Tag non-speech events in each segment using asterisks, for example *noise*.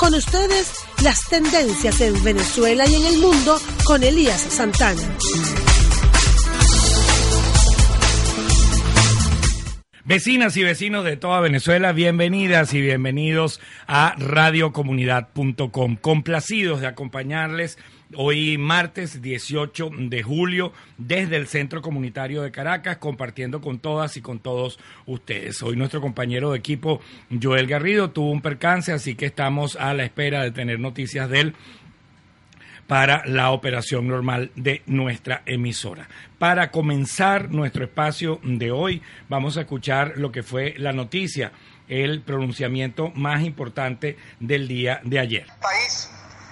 Con ustedes, las tendencias en Venezuela y en el mundo con Elías Santana. Vecinas y vecinos de toda Venezuela, bienvenidas y bienvenidos a radiocomunidad.com. Complacidos de acompañarles hoy martes 18 de julio desde el Centro Comunitario de Caracas, compartiendo con todas y con todos ustedes. Hoy nuestro compañero de equipo Joel Garrido tuvo un percance, así que estamos a la espera de tener noticias de él para la operación normal de nuestra emisora. Para comenzar nuestro espacio de hoy, vamos a escuchar lo que fue la noticia, el pronunciamiento más importante del día de ayer. País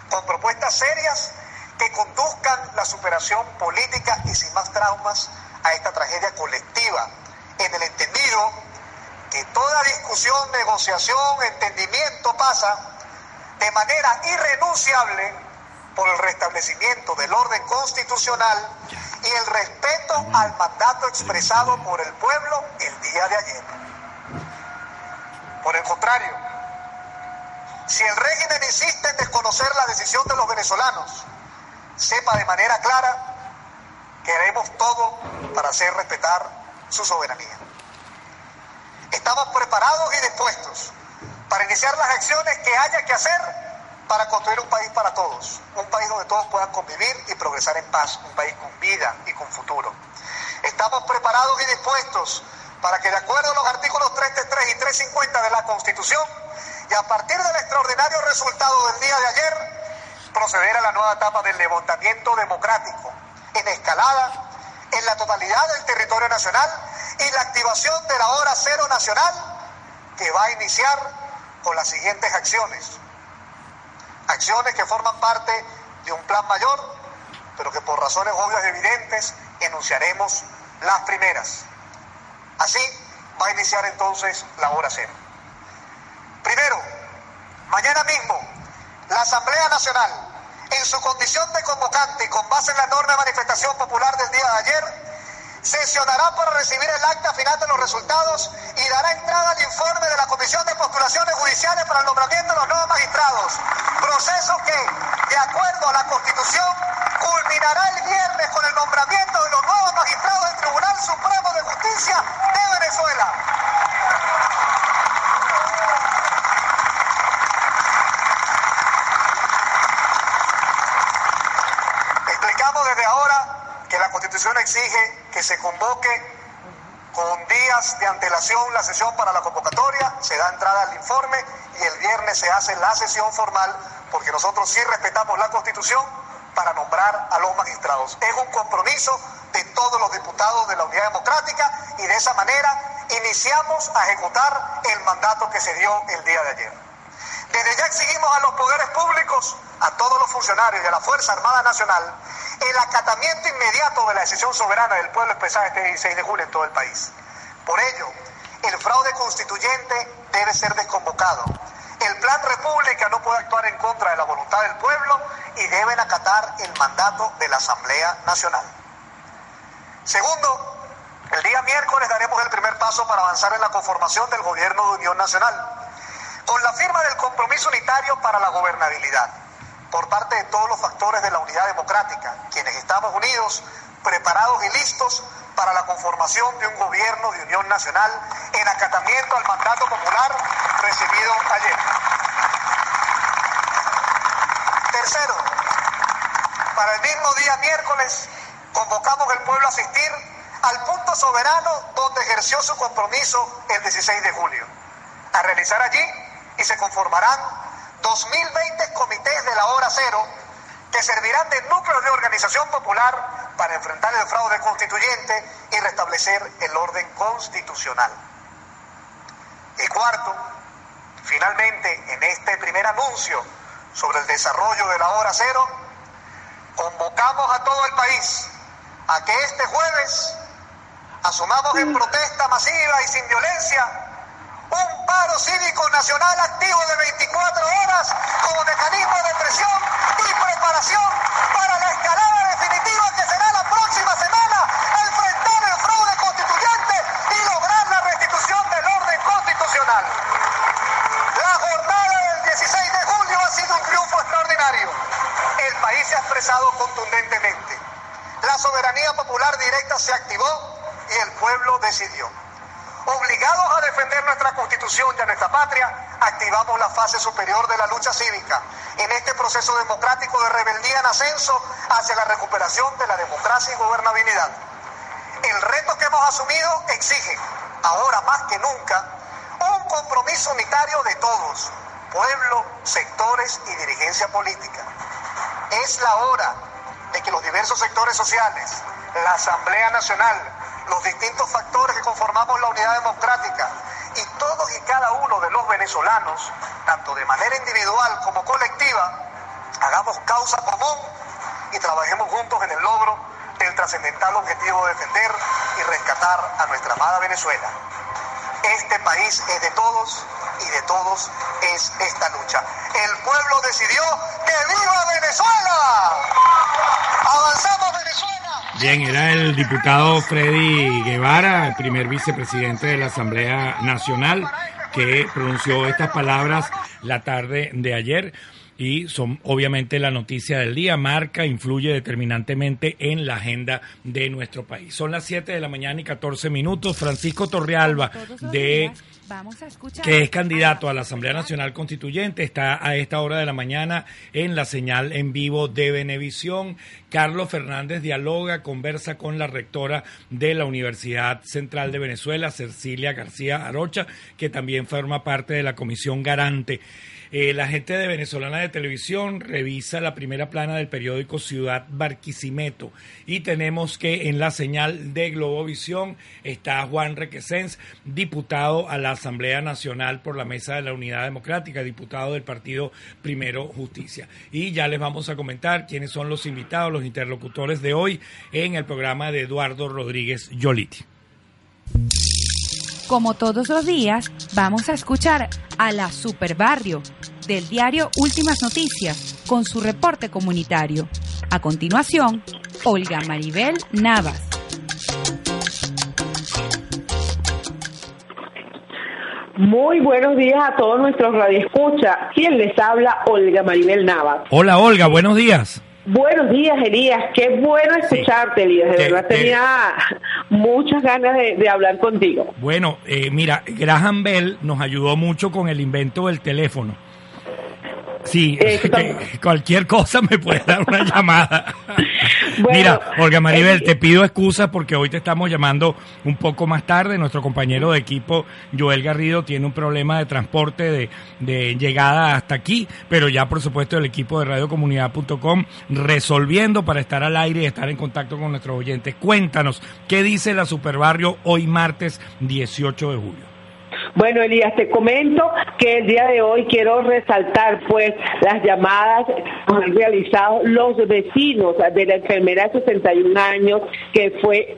con propuestas serias que conduzcan la superación política y sin más traumas a esta tragedia colectiva, en el entendido que toda discusión, negociación, entendimiento pasa de manera irrenunciable por el restablecimiento del orden constitucional y el respeto al mandato expresado por el pueblo el día de ayer. Por el contrario, si el régimen insiste en desconocer la decisión de los venezolanos, sepa de manera clara que haremos todo para hacer respetar su soberanía. Estamos preparados y dispuestos para iniciar las acciones que haya que hacer para construir un país para todos, un país donde todos puedan convivir y progresar en paz, un país con vida y con futuro. Estamos preparados y dispuestos para que de acuerdo a los artículos 333 y 350 de la Constitución y a partir del extraordinario resultado del día de ayer, proceder a la nueva etapa del levantamiento democrático en escalada en la totalidad del territorio nacional y la activación de la hora cero nacional que va a iniciar con las siguientes acciones acciones que forman parte de un plan mayor, pero que por razones obvias y evidentes enunciaremos las primeras. Así va a iniciar entonces la hora cero. Primero, mañana mismo, la Asamblea Nacional, en su condición de convocante y con base en la norma de manifestación popular del día de ayer, sesionará para recibir el acta final de los resultados y dará entrada al informe de la Comisión de Postulaciones Judiciales para el nombramiento de los nuevos magistrados. Proceso que, de acuerdo a la Constitución, culminará el viernes con el nombramiento de los nuevos magistrados del Tribunal Supremo de Justicia de Venezuela. Explicamos desde ahora que la Constitución exige que se convoque con días de antelación la sesión para la convocatoria, se da entrada al informe y el viernes se hace la sesión formal porque nosotros sí respetamos la Constitución para nombrar a los magistrados. Es un compromiso de todos los diputados de la Unidad Democrática y de esa manera iniciamos a ejecutar el mandato que se dio el día de ayer. Desde ya exigimos a los poderes públicos, a todos los funcionarios de la Fuerza Armada Nacional, el acatamiento inmediato de la decisión soberana del pueblo expresada este 16 de julio en todo el país. Por ello, el fraude constituyente debe ser desconvocado. El Plan República no puede actuar en contra de la voluntad del pueblo y deben acatar el mandato de la Asamblea Nacional. Segundo, el día miércoles daremos el primer paso para avanzar en la conformación del Gobierno de Unión Nacional, con la firma del compromiso unitario para la gobernabilidad por parte de todos los factores de la unidad democrática, quienes estamos unidos, preparados y listos para la conformación de un gobierno de unión nacional en acatamiento al mandato popular recibido ayer. Tercero, para el mismo día miércoles convocamos al pueblo a asistir al punto soberano donde ejerció su compromiso el 16 de julio, a realizar allí y se conformarán 2020 comités de la hora cero que servirán de núcleo de organización popular para enfrentar el fraude constituyente y restablecer el orden constitucional. Y cuarto, Finalmente, en este primer anuncio sobre el desarrollo de la hora cero, convocamos a todo el país a que este jueves asumamos en protesta masiva y sin violencia un paro cívico nacional activo de 24 horas como mecanismo de presión y preparación para la escalada definitiva que será la próxima semana enfrentar el fraude constituyente y lograr la restitución del orden constitucional. La jornada del 16 de julio ha sido un triunfo extraordinario. El país se ha expresado contundentemente. La soberanía popular directa se activó y el pueblo decidió. Obligados a defender nuestra constitución y a patria, activamos la fase superior de la lucha cívica en este proceso democrático de rebeldía en ascenso hacia la recuperación de la democracia y gobernabilidad. El reto que hemos asumido exige, ahora más que nunca, un compromiso unitario de todos, pueblo, sectores y dirigencia política. Es la hora de que los diversos sectores sociales, la Asamblea Nacional, los distintos factores que conformamos la unidad democrática venezolanos, tanto de manera individual como colectiva, hagamos causa común y trabajemos juntos en el logro del trascendental objetivo de defender y rescatar a nuestra amada Venezuela. Este país es de todos y de todos es esta lucha. El pueblo decidió que viva Venezuela. Avanzamos Venezuela. Bien, era el diputado Freddy Guevara, primer vicepresidente de la Asamblea Nacional, que pronunció estas palabras la tarde de ayer y son obviamente la noticia del día, marca, influye determinantemente en la agenda de nuestro país. Son las 7 de la mañana y 14 minutos. Francisco Torrealba de que es candidato a la Asamblea Nacional Constituyente, está a esta hora de la mañana en la señal en vivo de Venevisión. Carlos Fernández dialoga, conversa con la rectora de la Universidad Central de Venezuela, Cecilia García Arocha, que también forma parte de la Comisión Garante. Eh, la gente de Venezolana de Televisión revisa la primera plana del periódico Ciudad Barquisimeto y tenemos que en la señal de Globovisión está Juan Requesens, diputado a la Asamblea Nacional por la Mesa de la Unidad Democrática, diputado del Partido Primero Justicia. Y ya les vamos a comentar quiénes son los invitados, los interlocutores de hoy en el programa de Eduardo Rodríguez Yoliti. Como todos los días, vamos a escuchar a la Superbarrio del diario Últimas Noticias con su reporte comunitario. A continuación, Olga Maribel Navas. Muy buenos días a todos nuestros radioescuchas. ¿Quién les habla? Olga Maribel Navas. Hola Olga, buenos días. Buenos días, Elías. Qué bueno escucharte, Elías. De verdad tenía *laughs* muchas ganas de, hablar contigo. Bueno, eh, mira, Graham Bell nos ayudó mucho con el invento del teléfono. Sí, *laughs* cualquier cosa me puede dar una *laughs* llamada. Mira, Olga Maribel, te pido excusas porque hoy te estamos llamando un poco más tarde. Nuestro compañero de equipo, Joel Garrido, tiene un problema de transporte de, de llegada hasta aquí, pero ya por supuesto el equipo de radiocomunidad.com resolviendo para estar al aire y estar en contacto con nuestros oyentes. Cuéntanos, ¿qué dice la Superbarrio hoy martes 18 de julio? Bueno, Elías, te comento que el día de hoy quiero resaltar pues las llamadas que han realizado los vecinos de la enfermera de 61 años que fue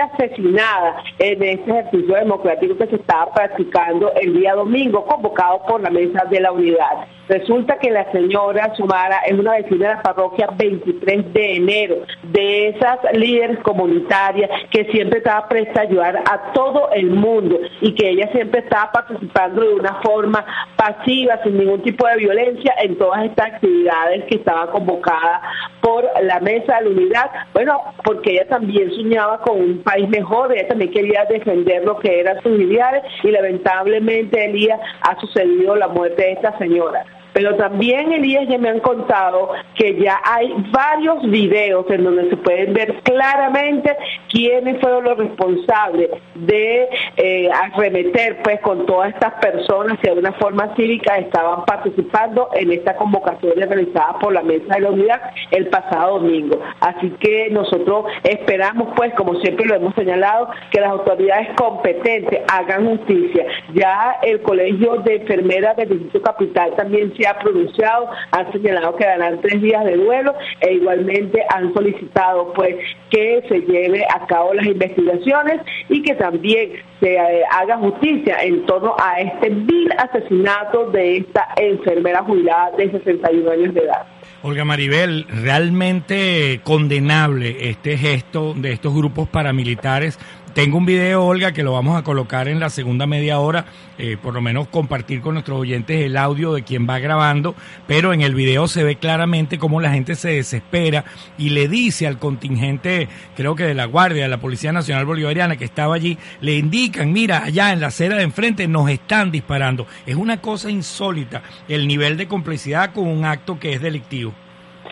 asesinada en este ejercicio democrático que se estaba practicando el día domingo, convocado por la mesa de la unidad. Resulta que la señora Sumara es una vecina de la parroquia 23 de enero, de esas líderes comunitarias que siempre estaba presta a ayudar a todo el mundo y que ella siempre estaba participando de una forma pasiva, sin ningún tipo de violencia en todas estas actividades que estaba convocada por la mesa de la unidad. Bueno, porque ella también soñaba con un país mejor, ella también quería defender lo que eran sus ideales y lamentablemente Elías ha sucedido la muerte de esta señora. Pero también, Elías, ya me han contado que ya hay varios videos en donde se pueden ver claramente quiénes fueron los responsables de eh, arremeter pues con todas estas personas que de una forma cívica estaban participando en esta convocatoria realizada por la Mesa de la Unidad el pasado domingo. Así que nosotros esperamos pues, como siempre lo hemos señalado, que las autoridades competentes hagan justicia. Ya el Colegio de Enfermeras del Distrito Capital también se ha pronunciado, han señalado que darán tres días de duelo e igualmente han solicitado pues que se lleve a cabo las investigaciones y que también se eh, haga justicia en torno a este vil asesinato de esta enfermera jubilada de 61 años de edad. Olga Maribel, realmente condenable este gesto de estos grupos paramilitares tengo un video, Olga, que lo vamos a colocar en la segunda media hora, eh, por lo menos compartir con nuestros oyentes el audio de quien va grabando, pero en el video se ve claramente cómo la gente se desespera y le dice al contingente, creo que de la Guardia, de la Policía Nacional Bolivariana que estaba allí, le indican, mira, allá en la acera de enfrente nos están disparando. Es una cosa insólita el nivel de complicidad con un acto que es delictivo.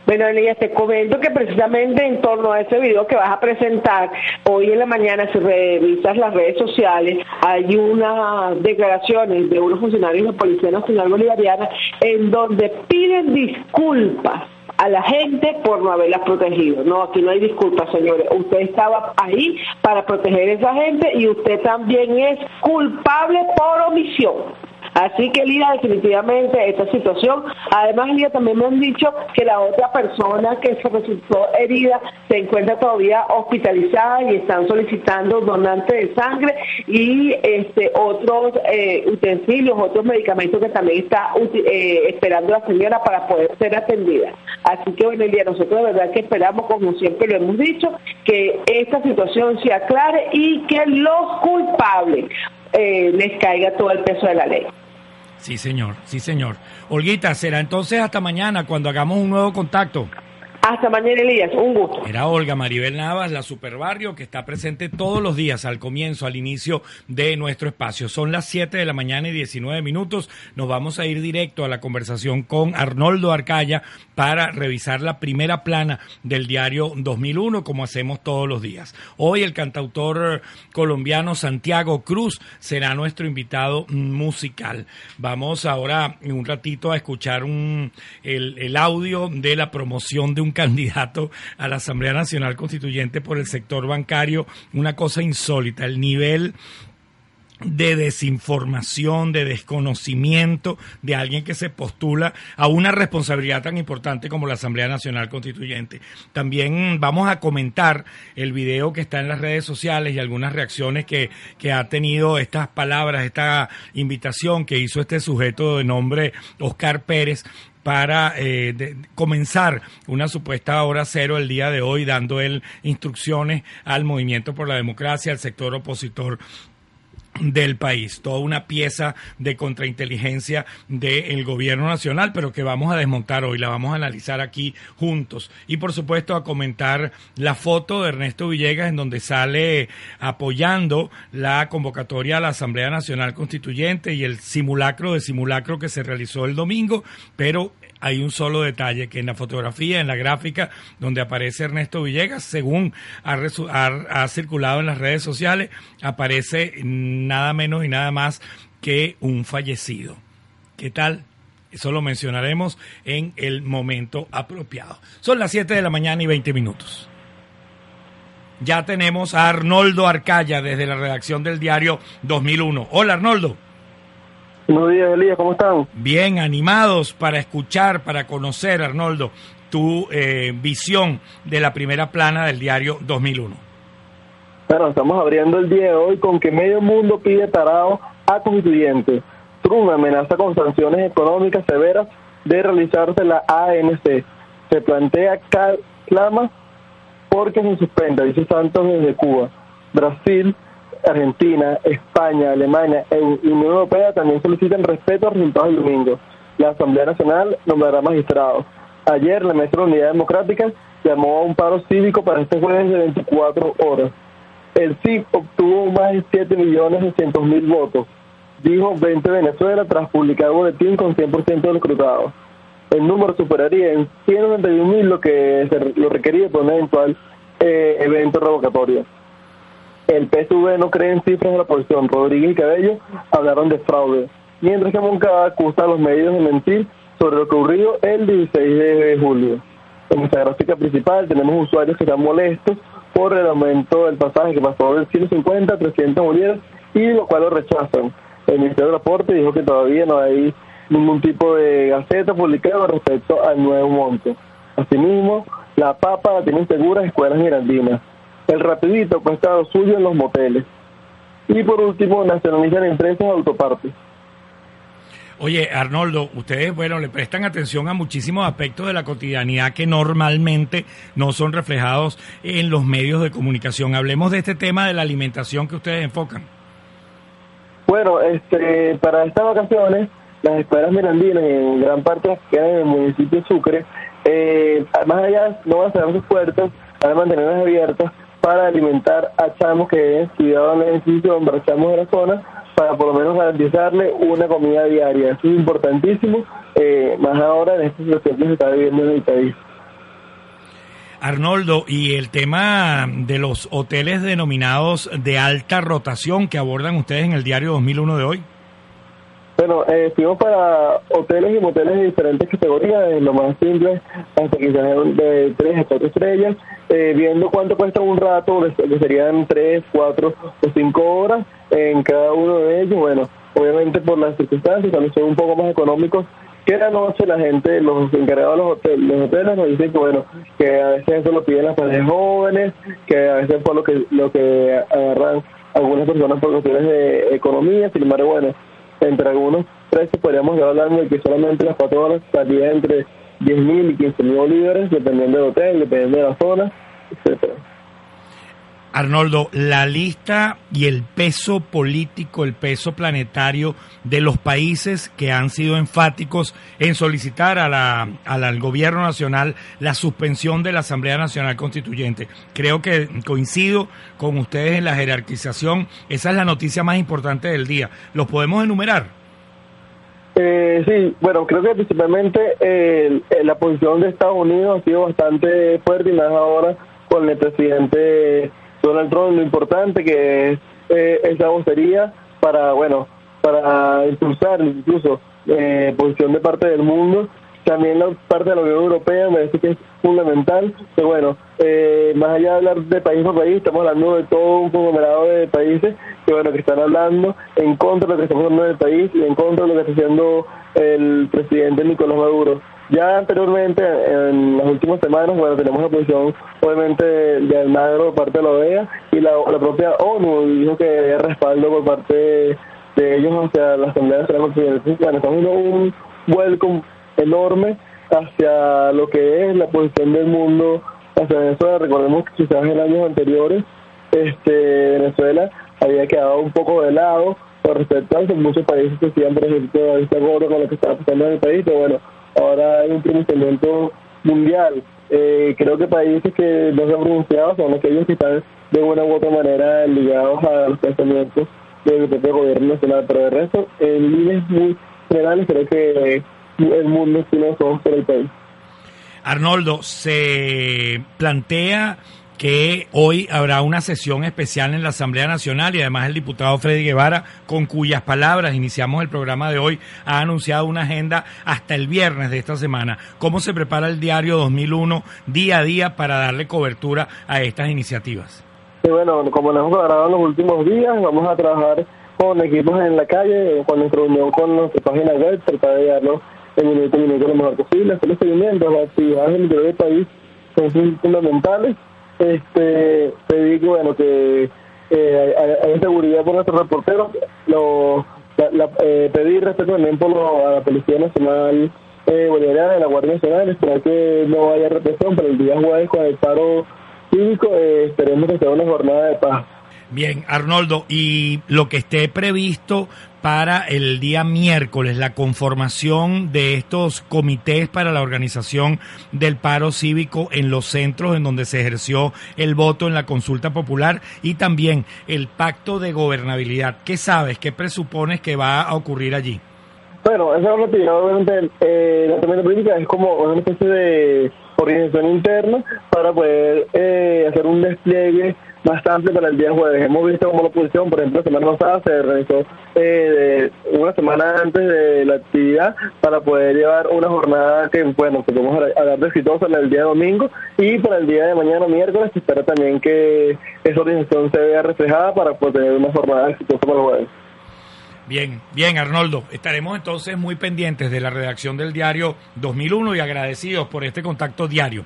Bueno, Elías, te comento que precisamente en torno a ese video que vas a presentar, hoy en la mañana, si revisas las redes sociales, hay unas declaraciones de unos funcionarios de la Policía Nacional Bolivariana en donde piden disculpas a la gente por no haberlas protegido. No, aquí no hay disculpas, señores. Usted estaba ahí para proteger a esa gente y usted también es culpable por omisión. Así que, Lía, definitivamente esta situación. Además, Lía, también me han dicho que la otra persona que se resultó herida se encuentra todavía hospitalizada y están solicitando donantes de sangre y este otros eh, utensilios, otros medicamentos que también está eh, esperando la señora para poder ser atendida. Así que, bueno, Lía, nosotros de verdad que esperamos, como siempre lo hemos dicho, que esta situación se aclare y que los culpables eh, les caiga todo el peso de la ley. Sí, señor, sí, señor. Olguita, será entonces hasta mañana cuando hagamos un nuevo contacto. Hasta mañana, Elías. Un gusto. Era Olga Maribel Navas, la Superbarrio, que está presente todos los días al comienzo, al inicio de nuestro espacio. Son las 7 de la mañana y 19 minutos. Nos vamos a ir directo a la conversación con Arnoldo Arcaya para revisar la primera plana del diario 2001, como hacemos todos los días. Hoy el cantautor colombiano Santiago Cruz será nuestro invitado musical. Vamos ahora en un ratito a escuchar un, el, el audio de la promoción de un candidato a la Asamblea Nacional Constituyente por el sector bancario, una cosa insólita, el nivel de desinformación, de desconocimiento de alguien que se postula a una responsabilidad tan importante como la Asamblea Nacional Constituyente. También vamos a comentar el video que está en las redes sociales y algunas reacciones que, que ha tenido estas palabras, esta invitación que hizo este sujeto de nombre Oscar Pérez para eh, comenzar una supuesta hora cero el día de hoy, dando él instrucciones al movimiento por la democracia, al sector opositor del país, toda una pieza de contrainteligencia del gobierno nacional, pero que vamos a desmontar hoy, la vamos a analizar aquí juntos. Y por supuesto a comentar la foto de Ernesto Villegas en donde sale apoyando la convocatoria a la Asamblea Nacional Constituyente y el simulacro de simulacro que se realizó el domingo, pero hay un solo detalle, que en la fotografía, en la gráfica donde aparece Ernesto Villegas, según ha, circulado en las redes sociales, aparece nada menos y nada más que un fallecido. ¿Qué tal? Eso lo mencionaremos en el momento apropiado. Son las 7 de la mañana y 20 minutos. Ya tenemos a Arnoldo Arcaya desde la redacción del diario 2001. Hola Arnoldo. Buenos días, Elías, ¿cómo están? Bien, animados para escuchar, para conocer, Arnoldo, tu eh, visión de la primera plana del diario 2001. Bueno, estamos abriendo el día de hoy con que medio mundo pide tarado a constituyentes. Trump amenaza con sanciones económicas severas de realizarse la ANC. Se plantea clama porque se suspenda, dice Santos desde Cuba. Brasil Argentina, España, Alemania y Unión Europea también solicitan respeto a resultados del domingo. La Asamblea Nacional nombrará magistrados. Ayer la Mesa de la Unidad Democrática llamó a un paro cívico para este jueves de 24 horas. El CIP obtuvo más de 7.600.000 votos. dijo 20 Venezuela tras publicar boletín con 100% de los reclutados. El número superaría en 191 mil lo que se lo requería por un eventual eh, evento revocatorio. El PSV no cree en cifras de la oposición. Rodríguez y Cabello hablaron de fraude, mientras que Moncada acusa a los medios de mentir sobre lo que ocurrió el 16 de julio. En nuestra gráfica principal tenemos usuarios que están molestos por el aumento del pasaje que pasó de 150 a 300 bolívares y lo cual lo rechazan. El Ministerio de Transporte dijo que todavía no hay ningún tipo de gaceta publicada respecto al nuevo monto. Asimismo, la papa la tienen seguras escuelas mirandinas. El rapidito cuesta lo suyo en los moteles. Y por último, nacionalizan empresas autopartes. Oye, Arnoldo, ustedes, bueno, le prestan atención a muchísimos aspectos de la cotidianidad que normalmente no son reflejados en los medios de comunicación. Hablemos de este tema de la alimentación que ustedes enfocan. Bueno, este, para estas vacaciones, las escuelas mirandinas, en gran parte quedan en el municipio de Sucre, eh, más allá no van a cerrar sus puertas, van a mantenerlas abiertas para alimentar a chamos que estudiado en la institución, para chamos de la zona, para por lo menos garantizarle una comida diaria. Eso es importantísimo, eh, más ahora en esta situación que se está viviendo en el país. Arnoldo, y el tema de los hoteles denominados de alta rotación que abordan ustedes en el diario 2001 de hoy. Bueno, eh, fuimos para hoteles y moteles de diferentes categorías, lo más simple, hasta quizás de 3 a 4 estrellas, eh, viendo cuánto cuesta un rato, que serían 3, 4 o 5 horas en cada uno de ellos. Bueno, obviamente por las circunstancias, también son un poco más económicos que la noche la gente, los encargados de los hoteles, los hoteles nos dicen que bueno, que a veces eso lo piden las parejas jóvenes, que a veces por lo que lo que agarran algunas personas por cuestiones de economía, sin embargo, bueno, entre algunos precios podríamos estar hablando de que solamente las cuatro horas estaría entre 10.000 y 15.000 bolívares, dependiendo del hotel, dependiendo de la zona, etcétera. Arnoldo, la lista y el peso político, el peso planetario de los países que han sido enfáticos en solicitar a la, al gobierno nacional la suspensión de la Asamblea Nacional Constituyente. Creo que coincido con ustedes en la jerarquización. Esa es la noticia más importante del día. ¿Los podemos enumerar? Eh, sí, bueno, creo que principalmente eh, la posición de Estados Unidos ha sido bastante fuerte y ahora con el presidente Donald Trump lo importante que eh, esa vocería para, bueno, para impulsar incluso eh, posición de parte del mundo. También la parte de la Unión Europea me parece que es fundamental. Pero bueno, eh, más allá de hablar de país por país, estamos hablando de todo un conglomerado de países que bueno que están hablando en contra de lo que está pasando en el país y en contra de lo que está haciendo el presidente Nicolás Maduro. Ya anteriormente, en las últimas semanas, bueno, tenemos la posición, obviamente, de Almagro por parte de la OEA y la, propia ONU dijo que había respaldo por parte de ellos hacia la Asamblea Nacional Constitucional. Estamos viendo un welcome enorme hacia lo que es la posición del mundo hacia Venezuela. Recordemos que quizás en años anteriores este, Venezuela había quedado un poco de lado por respecto a muchos países que decían, por ejemplo, este acuerdo con lo que estaba pasando en el país, pero bueno, ahora hay un pronunciamiento mundial. Eh, creo que países que no se han pronunciado son aquellos que están de una u otra manera ligados a los pensamientos del propio gobierno nacional, pero de resto, en líneas muy generales, creo que el mundo tiene los ojos por el país. Arnoldo, se plantea que hoy habrá una sesión especial en la Asamblea Nacional y además el diputado Freddy Guevara, con cuyas palabras iniciamos el programa de hoy, ha anunciado una agenda hasta el viernes de esta semana. ¿Cómo se prepara el diario 2001 día a día para darle cobertura a estas iniciativas? Sí, bueno, como nos hemos grabado en los últimos días, vamos a trabajar con equipos en la calle, con nuestra reunión con nuestra página web, tratar de darnos el minuto a minuto lo mejor posible, hacer los seguimientos, las actividades del del país son fundamentales este pedí que bueno que eh, hay, seguridad por nuestros reporteros lo la, eh, pedí respeto también por lo, a la Policía Nacional eh, Bolivariana, de la Guardia Nacional, esperar que no haya represión, pero el día jueves con el paro cívico eh, esperemos que sea una jornada de paz. Bien, Arnoldo, y lo que esté previsto para el día miércoles la conformación de estos comités para la organización del paro cívico en los centros en donde se ejerció el voto en la consulta popular y también el pacto de gobernabilidad. ¿Qué sabes? ¿Qué presupones que va a ocurrir allí? Bueno, esa es obviamente, eh, la tormenta política es como una especie de organización interna para poder eh, hacer un despliegue bastante para el día jueves. Hemos visto como la oposición, por ejemplo, la semana pasada se realizó eh, una semana antes de la actividad para poder llevar una jornada que, bueno, que podemos hablar de exitosa el día domingo y para el día de mañana, miércoles, se espera también que esa organización se vea reflejada para poder tener una jornada exitosa para el jueves. Bien, bien, Arnoldo. Estaremos entonces muy pendientes de la redacción del diario 2001 y agradecidos por este contacto diario.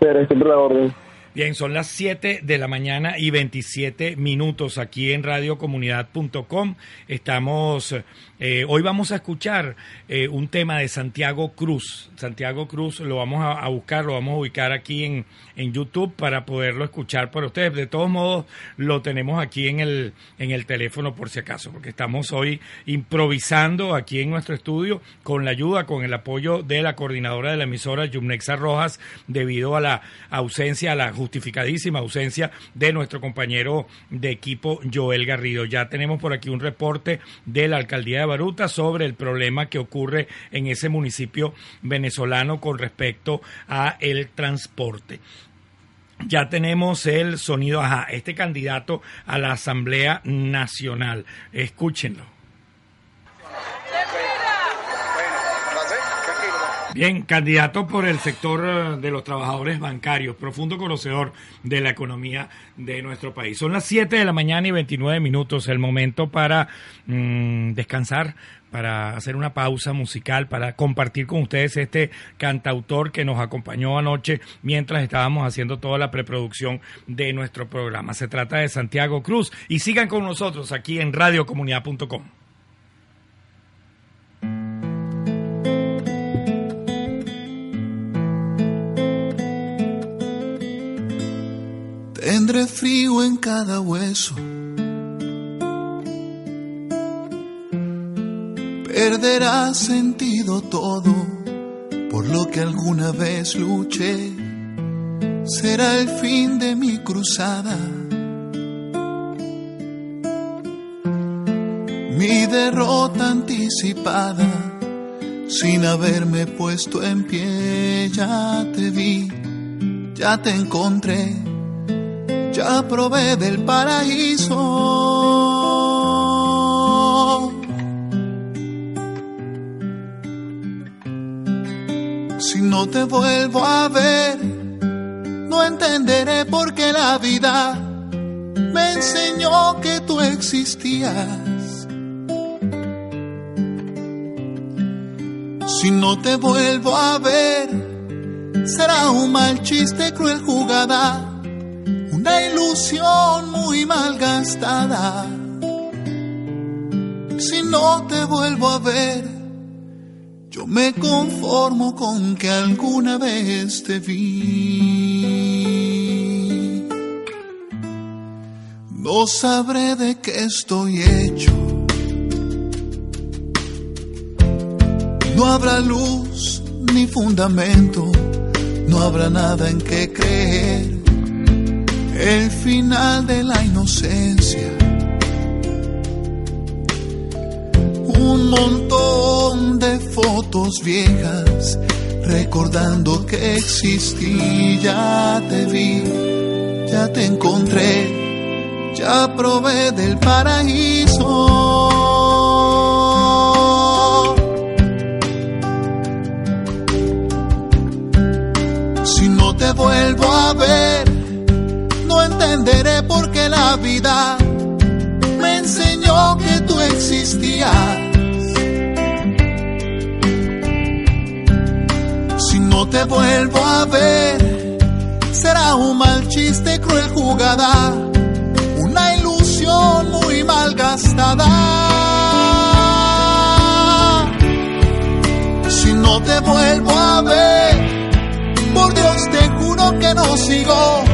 Pero siempre la orden. Bien, son las 7 de la mañana y 27 minutos aquí en radiocomunidad.com. Estamos, eh, hoy vamos a escuchar eh, un tema de Santiago Cruz. Santiago Cruz lo vamos a, buscar, lo vamos a ubicar aquí en, en YouTube para poderlo escuchar por ustedes. De todos modos, lo tenemos aquí en el, en el teléfono por si acaso, porque estamos hoy improvisando aquí en nuestro estudio con la ayuda, con el apoyo de la coordinadora de la emisora, Yumnexa Rojas, debido a la ausencia, a la justificadísima ausencia de nuestro compañero de equipo Joel Garrido. Ya tenemos por aquí un reporte de la alcaldía de Baruta sobre el problema que ocurre en ese municipio venezolano con respecto a el transporte. Ya tenemos el sonido, ajá, este candidato a la Asamblea Nacional. Escúchenlo. Bien, candidato por el sector eh, de los trabajadores bancarios, profundo conocedor de la economía de nuestro país. Son las 7 de la mañana y 29 minutos, el momento para mmm, descansar, para hacer una pausa musical, para compartir con ustedes este cantautor que nos acompañó anoche mientras estábamos haciendo toda la preproducción de nuestro programa. Se trata de Santiago Cruz y sigan con nosotros aquí en radiocomunidad.com. Frío en cada hueso. Perderá sentido todo por lo que alguna vez luché. Será el fin de mi cruzada. Mi derrota anticipada sin haberme puesto en pie. Ya te vi, ya te encontré ya probé del paraíso. Si no te vuelvo a ver, no entenderé por qué la vida me enseñó que tú existías. Si no te vuelvo a ver, será un mal chiste, cruel jugada una ilusión muy malgastada. Si no te vuelvo a ver, yo me conformo con que alguna vez te vi. No sabré de qué estoy hecho. No habrá luz ni fundamento, no habrá nada en que creer el final de la inocencia. Un montón de fotos viejas recordando que existí, ya te vi, ya te encontré, ya probé del paraíso. Si no te vuelvo a ver, vida me enseñó que tú existías. Si no te vuelvo a ver, será un mal chiste, cruel jugada, una ilusión muy malgastada. Si no te vuelvo a ver, por Dios te juro que no sigo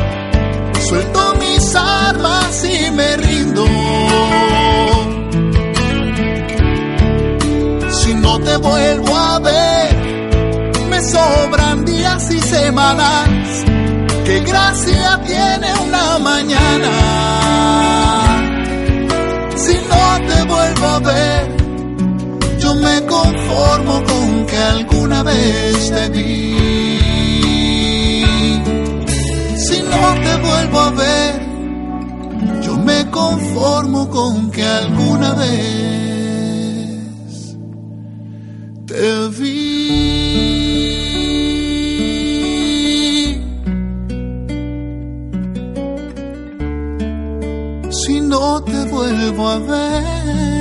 suelto armas y me rindo. te vuelvo a ver, me sobran días y semanas. Que gracia tiene una mañana. Si no te vuelvo a ver, yo me conformo con que alguna vez te vi. Si no te vuelvo a ver, conformo con que alguna vez te vi. Si no te vuelvo a ver.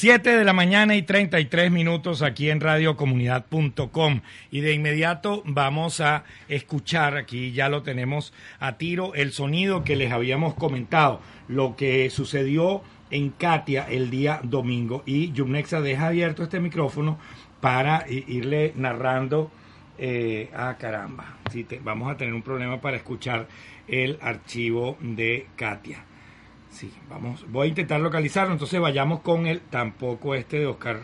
Siete de la mañana y 33 minutos aquí en radiocomunidad.com y de inmediato vamos a escuchar, aquí ya lo tenemos a tiro, el sonido que les habíamos comentado, lo que sucedió en Katia el día domingo. Y Yumnexa deja abierto este micrófono para irle narrando, eh, ah caramba, sí, te, vamos a tener un problema para escuchar el archivo de Katia. Sí, vamos, voy a intentar localizarlo, entonces vayamos con el tampoco este de Oscar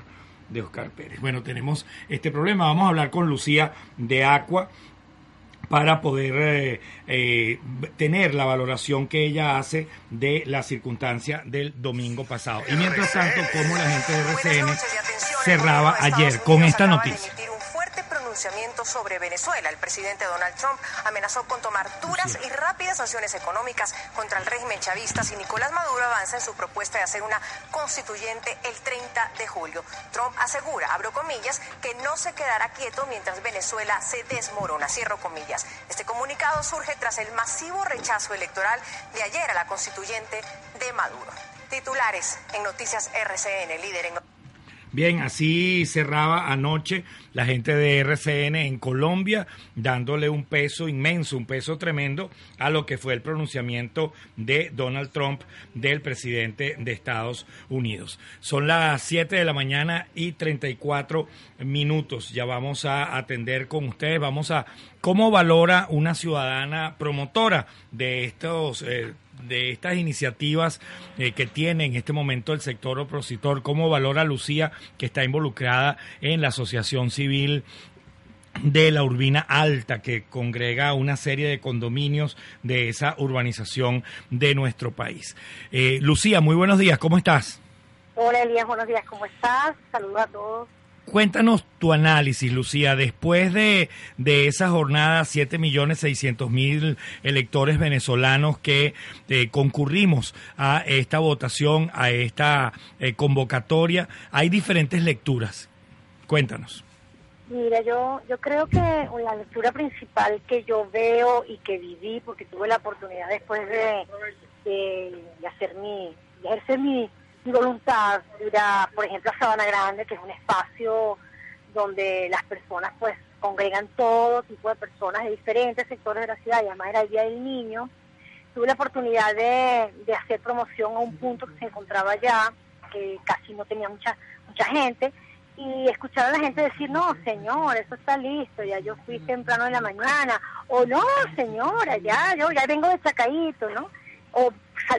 de Oscar Pérez. Bueno, tenemos este problema, vamos a hablar con Lucía de Aqua para poder eh, eh, tener la valoración que ella hace de la circunstancia del domingo pasado. Y mientras tanto, como la gente de RCN cerraba ayer con esta noticia sobre Venezuela. El presidente Donald Trump amenazó con tomar duras y rápidas sanciones económicas contra el régimen chavista si Nicolás Maduro avanza en su propuesta de hacer una constituyente el 30 de julio. Trump asegura, abro comillas, que no se quedará quieto mientras Venezuela se desmorona, cierro comillas. Este comunicado surge tras el masivo rechazo electoral de ayer a la constituyente de Maduro. Titulares en Noticias RCN, líder en Bien, así cerraba anoche la gente de RCN en Colombia, dándole un peso inmenso, un peso tremendo a lo que fue el pronunciamiento de Donald Trump, del presidente de Estados Unidos. Son las 7 de la mañana y 34 minutos. Ya vamos a atender con ustedes, vamos a cómo valora una ciudadana promotora de estos... Eh, de estas iniciativas eh, que tiene en este momento el sector opositor, cómo valora Lucía que está involucrada en la Asociación Civil de la Urbina Alta, que congrega una serie de condominios de esa urbanización de nuestro país. Eh, Lucía, muy buenos días, ¿cómo estás? Hola Elías, buenos días, ¿cómo estás? Saludos a todos. Cuéntanos tu análisis, Lucía, después de, de esa jornada, 7.600.000 electores venezolanos que eh, concurrimos a esta votación, a esta eh, convocatoria, hay diferentes lecturas. Cuéntanos. Mira, yo, yo creo que la lectura principal que yo veo y que viví, porque tuve la oportunidad después de, de, hacer mi, de ejercer mi, mi voluntad, ir por ejemplo, a Sabana Grande, que es un espacio donde las personas pues congregan todo tipo de personas de diferentes sectores de la ciudad, y además era el Día del Niño. Tuve la oportunidad de, de hacer promoción a un punto que se encontraba allá, que casi no tenía mucha mucha gente, y escuchar a la gente decir, no, señor, eso está listo, ya yo fui temprano en la mañana, o no, señora, ya, yo ya vengo de Chacaíto, ¿no? O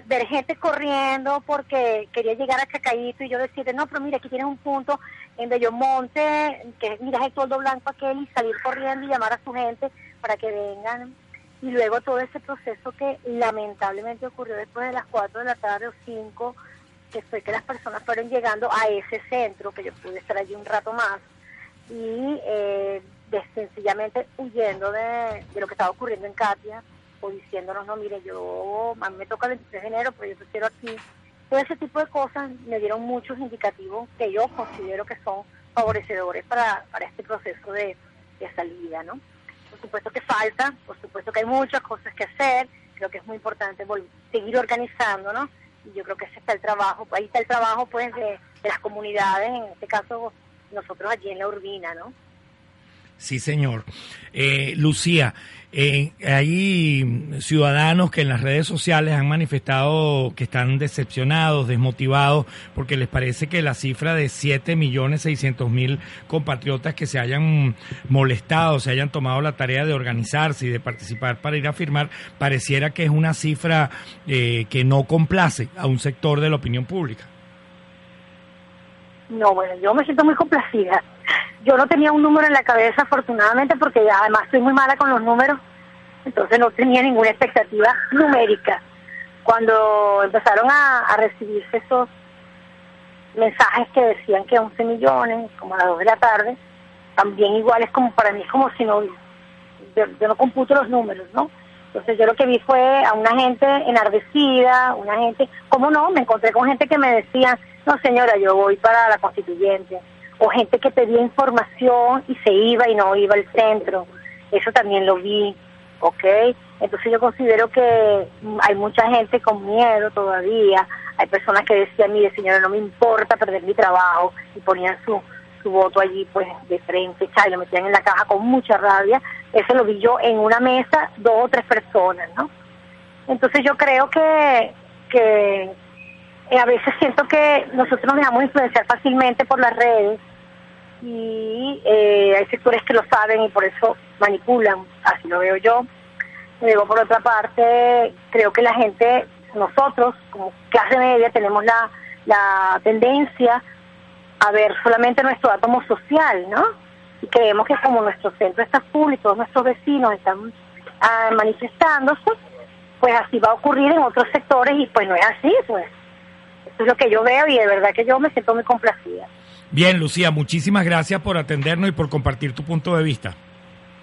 ver gente corriendo porque quería llegar a Chacaíto y yo decirle, no, pero mira, aquí tienes un punto en Bellomonte, que mira el toldo blanco aquel, y salir corriendo y llamar a su gente para que vengan. Y luego todo ese proceso que lamentablemente ocurrió después de las 4 de la tarde o 5, que fue que las personas fueron llegando a ese centro, que yo pude estar allí un rato más, y eh, sencillamente huyendo de, lo que estaba ocurriendo en Katia, o diciéndonos, no, mire, yo, a me toca el 23 de enero, pero yo prefiero aquí. Todo ese tipo de cosas me dieron muchos indicativos que yo considero que son favorecedores para, para este proceso de, de salida, ¿no? Por supuesto que falta, por supuesto que hay muchas cosas que hacer, creo que es muy importante seguir organizando, ¿no? y yo creo que ese está el trabajo, ahí está el trabajo pues de, las comunidades, en este caso nosotros allí en la Urbina, ¿no? Sí, señor. Eh, Lucía, eh, hay ciudadanos que en las redes sociales han manifestado que están decepcionados, desmotivados, porque les parece que la cifra de 7 millones 600 mil compatriotas que se hayan molestado, se hayan tomado la tarea de organizarse y de participar para ir a firmar, pareciera que es una cifra eh, que no complace a un sector de la opinión pública. No, bueno, yo me siento muy complacida. Yo no tenía un número en la cabeza, afortunadamente, porque además estoy muy mala con los números, entonces no tenía ninguna expectativa numérica. Cuando empezaron a, a recibirse esos mensajes que decían que 11 millones, como a las 2 de la tarde, también igual es como para mí, como si no, yo, yo no computo los números, ¿no? Entonces yo lo que vi fue a una gente enardecida, una gente, ¿cómo no? Me encontré con gente que me decía, no señora, yo voy para la constituyente, o gente que pedía información y se iba y no iba al centro, eso también lo vi, ¿ok? Entonces yo considero que hay mucha gente con miedo todavía, hay personas que decían, mire señora, no me importa perder mi trabajo, y ponían su, su voto allí pues de frente, y lo metían en la caja con mucha rabia, eso lo vi yo en una mesa, dos o tres personas, ¿no? Entonces yo creo que, que eh, a veces siento que nosotros nos dejamos influenciar fácilmente por las redes y eh, hay sectores que lo saben y por eso manipulan, así lo veo yo. Luego, por otra parte, creo que la gente, nosotros como clase media, tenemos la, la tendencia a ver solamente nuestro átomo social, ¿no? Y creemos que como nuestro centro está todos nuestros vecinos están ah, manifestándose, pues así va a ocurrir en otros sectores y pues no es así, pues. Eso es lo que yo veo y de verdad que yo me siento muy complacida. Bien, Lucía, muchísimas gracias por atendernos y por compartir tu punto de vista.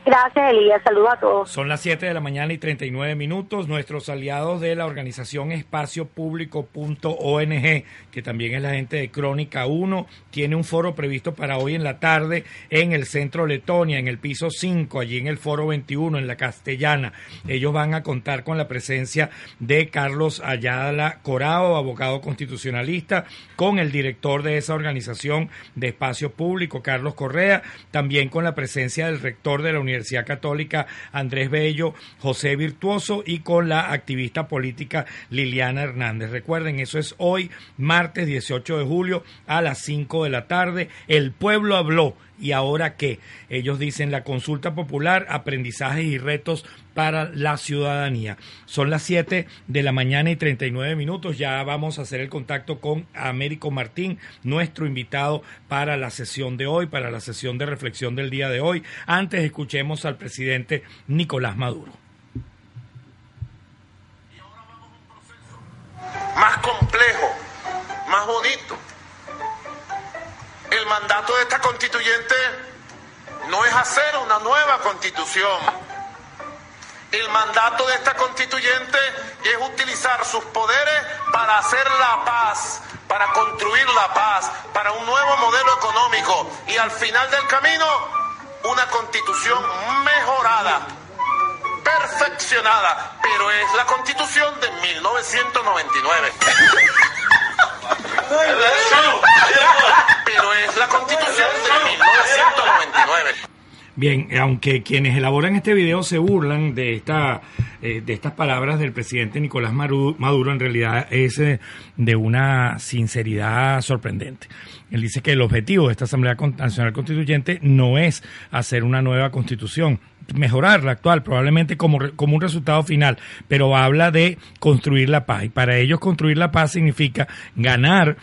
Gracias, Elías. Saludos a todos. Son las 7 de la mañana y 39 minutos. Nuestros aliados de la organización espaciopúblico.ong, que también es la gente de Crónica 1, tiene un foro previsto para hoy en la tarde en el centro Letonia, en el piso 5, allí en el foro 21, en la Castellana. Ellos van a contar con la presencia de Carlos Ayala Corao, abogado constitucionalista, con el director de esa organización de espacio público, Carlos Correa, también con la presencia del rector de la Universidad Universidad Católica Andrés Bello, José Virtuoso y con la activista política Liliana Hernández. Recuerden, eso es hoy, martes 18 de julio a las 5 de la tarde. El pueblo habló. ¿Y ahora qué? Ellos dicen la consulta popular, aprendizajes y retos para la ciudadanía. Son las 7 de la mañana y 39 minutos. Ya vamos a hacer el contacto con Américo Martín, nuestro invitado para la sesión de hoy, para la sesión de reflexión del día de hoy. Antes escuchemos al presidente Nicolás Maduro. Más complejo, más bonito el mandato de esta constituyente no es hacer una nueva constitución. El mandato de esta constituyente es utilizar sus poderes para hacer la paz, para construir la paz, para un nuevo modelo económico y al final del camino una constitución mejorada, perfeccionada, pero es la constitución de 1999. Pero es la constitución de 1999. Bien, aunque quienes elaboran este video se burlan de esta eh, de estas palabras del presidente Nicolás Maduro, en realidad es eh, de una sinceridad sorprendente. Él dice que el objetivo de esta Asamblea Nacional Constituyente no es hacer una nueva constitución, mejorar la actual, probablemente como, como un resultado final, pero habla de construir la paz. Y para ellos construir la paz significa ganar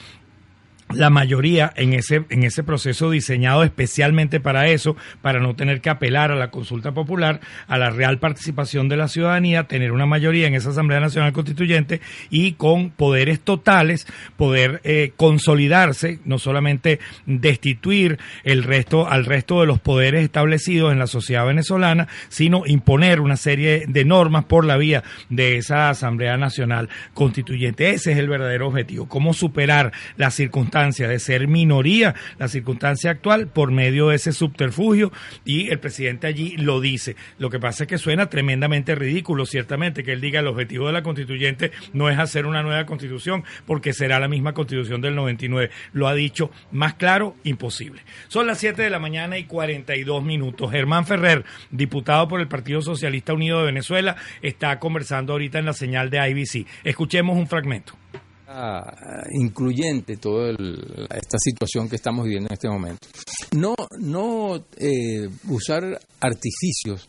la mayoría en ese, en ese proceso diseñado especialmente para eso, para no tener que apelar a la consulta popular, a la real participación de la ciudadanía, tener una mayoría en esa Asamblea Nacional Constituyente y con poderes totales poder eh, consolidarse, no solamente destituir el resto, al resto de los poderes establecidos en la sociedad venezolana, sino imponer una serie de normas por la vía de esa Asamblea Nacional Constituyente. Ese es el verdadero objetivo, cómo superar las circunstancias de ser minoría, la circunstancia actual, por medio de ese subterfugio, y el presidente allí lo dice. Lo que pasa es que suena tremendamente ridículo, ciertamente, que él diga el objetivo de la constituyente no es hacer una nueva constitución, porque será la misma constitución del 99. Lo ha dicho más claro, imposible. Son las 7 de la mañana y 42 minutos. Germán Ferrer, diputado por el Partido Socialista Unido de Venezuela, está conversando ahorita en la señal de IBC. Escuchemos un fragmento. Incluyente toda esta situación que estamos viviendo en este momento. No, no eh, usar artificios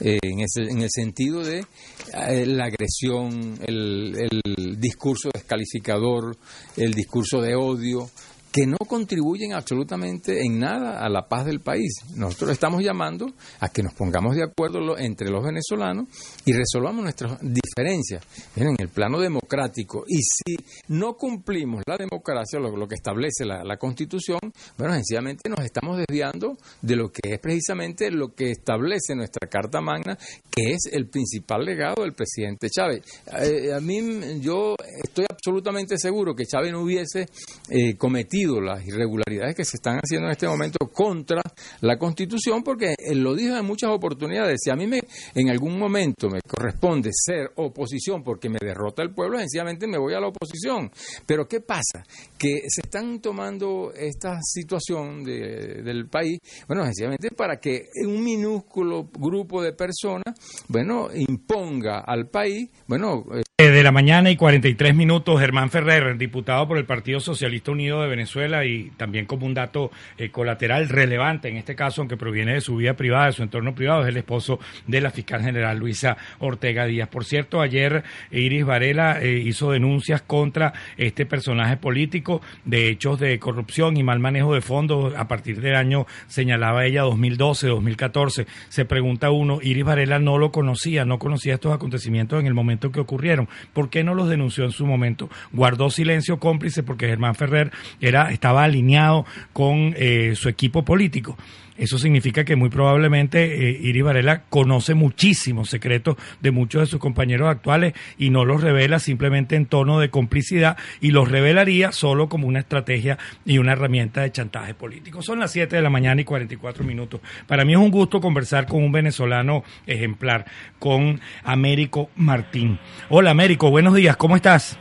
eh, en, en, el sentido de eh, la agresión, el, el discurso descalificador, el discurso de odio, que no contribuyen absolutamente en nada a la paz del país. Nosotros estamos llamando a que nos pongamos de acuerdo entre los venezolanos y resolvamos nuestras diferencias en el plano democrático. Y si no cumplimos la democracia, lo, que establece la, Constitución, bueno, sencillamente nos estamos desviando de lo que es precisamente lo que establece nuestra Carta Magna, que es el principal legado del presidente Chávez. Eh, a mí, yo estoy absolutamente seguro que Chávez no hubiese eh, cometido las irregularidades que se están haciendo en este momento contra la Constitución, porque lo dijo en muchas oportunidades. Si a mí me, en algún momento me corresponde ser oposición porque me derrota el pueblo, sencillamente me voy a la oposición. Pero ¿qué pasa? Que se están tomando esta situación del país, bueno, sencillamente para que un minúsculo grupo de personas, bueno, imponga al país, bueno... Eh, de la mañana y 43 minutos, Germán Ferrer, diputado por el Partido Socialista Unido de Venezuela y también como un dato eh, colateral relevante, en este caso, aunque proviene de su vida privada, de su entorno privado, es el esposo de la fiscal general Luisa Ortega Díaz. Por cierto, ayer Iris Varela eh, hizo denuncias contra este personaje político de hechos de corrupción y mal manejo de fondos a partir del año, señalaba ella, 2012, 2014. Se pregunta uno, Iris Varela no lo conocía, no conocía estos acontecimientos en el momento que ocurrieron. ¿Por qué no los denunció en su momento? Guardó silencio cómplice porque Germán Ferrer era estaba alineado con eh, su equipo político. Eso significa que muy probablemente eh, Varela conoce muchísimos secretos de muchos de sus compañeros actuales y no los revela simplemente en tono de complicidad y los revelaría solo como una estrategia y una herramienta de chantaje político. Son las 7 de la mañana y 44 minutos. Para mí es un gusto conversar con un venezolano ejemplar, con Américo Martín. Hola Américo, buenos días, ¿cómo estás?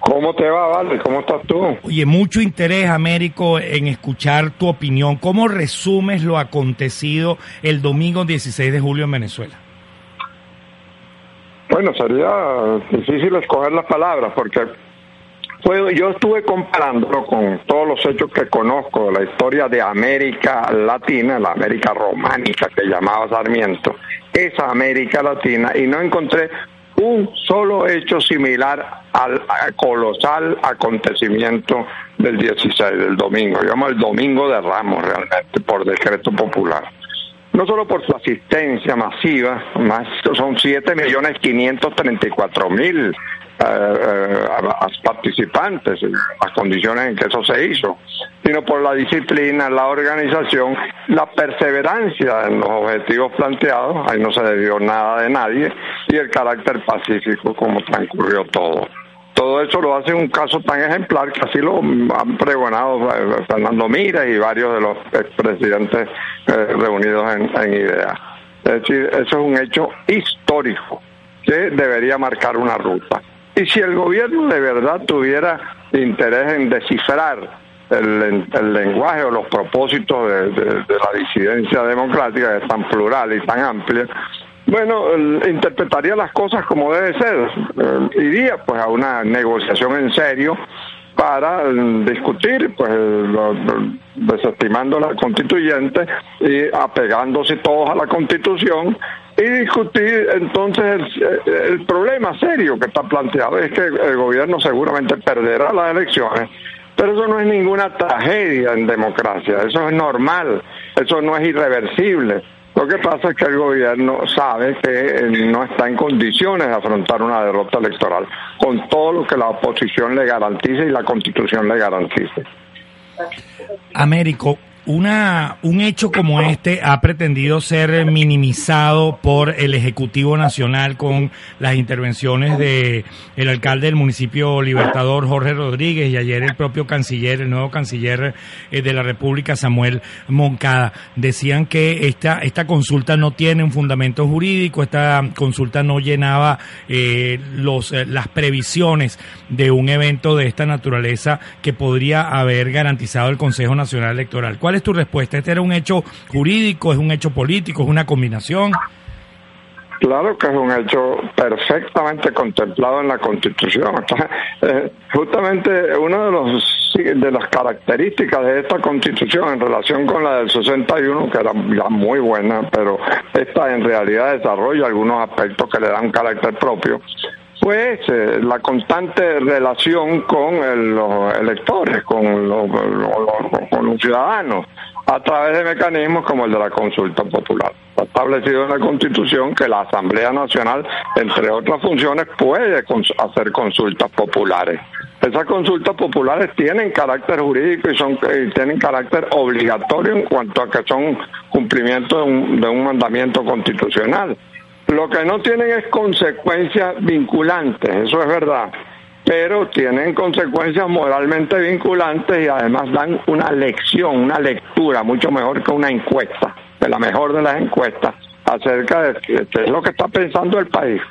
¿Cómo te va, Vale? ¿Cómo estás tú? Oye, mucho interés, Américo, en escuchar tu opinión. ¿Cómo resumes lo acontecido el domingo 16 de julio en Venezuela? Bueno, sería difícil escoger las palabras porque yo estuve comparándolo con todos los hechos que conozco de la historia de América Latina, la América románica que llamaba Sarmiento, esa América Latina, y no encontré un solo hecho similar al, colosal acontecimiento del 16, del domingo, digamos el domingo de Ramos realmente, por decreto popular. No solo por su asistencia masiva, más son 7.534.000 eh, eh participantes, las condiciones en que eso se hizo, sino por la disciplina, la organización, la perseverancia en los objetivos planteados, ahí no se debió nada de nadie, y el carácter pacífico como transcurrió todo. Todo eso lo hace un caso tan ejemplar que así lo han pregonado eh, Fernando Mira y varios de los expresidentes eh, reunidos en, en IDEA. Es decir, eso es un hecho histórico que debería marcar una ruta. Y si el gobierno de verdad tuviera interés en descifrar el, lenguaje o los propósitos de, la disidencia democrática, que es tan plural y tan amplia, bueno, interpretaría las cosas como debe ser. Eh, iría pues a una negociación en serio para mm, discutir, pues desestimando la constituyente y apegándose todos a la constitución y discutir entonces el, problema serio que está planteado es que el gobierno seguramente perderá las elecciones, pero eso no es ninguna tragedia en democracia, eso es normal, eso no es irreversible. Lo que pasa es que el gobierno sabe que no está en condiciones de afrontar una derrota electoral con todo lo que la oposición le garantice y la constitución le garantice. Américo, una, un hecho como este ha pretendido ser minimizado por el Ejecutivo Nacional con las intervenciones de el alcalde del municipio Libertador, Jorge Rodríguez, y ayer el propio canciller, el nuevo canciller eh, de la República, Samuel Moncada. Decían que esta, esta consulta no tiene un fundamento jurídico, esta consulta no llenaba eh, los, eh, las previsiones de un evento de esta naturaleza que podría haber garantizado el Consejo Nacional Electoral. ¿Cuál tu respuesta? ¿Este era un hecho jurídico, es un hecho político, es una combinación? Claro que es un hecho perfectamente contemplado en la Constitución. *laughs* Eh, justamente una de, los, de las características de esta Constitución en relación con la del 61, que era muy buena, pero esta en realidad desarrolla algunos aspectos que le dan carácter propio, pues la constante relación con los electores, con los, con los ciudadanos, a través de mecanismos como el de la consulta popular. Está establecido en la Constitución que la Asamblea Nacional, entre otras funciones, puede hacer consultas populares. Esas consultas populares tienen carácter jurídico y, son, tienen carácter obligatorio en cuanto a que son cumplimiento de un mandamiento constitucional. Lo que no tienen es consecuencias vinculantes, eso es verdad, pero tienen consecuencias moralmente vinculantes y además dan una lección, una lectura mucho mejor que una encuesta, de la mejor de las encuestas, acerca de lo que está pensando el país.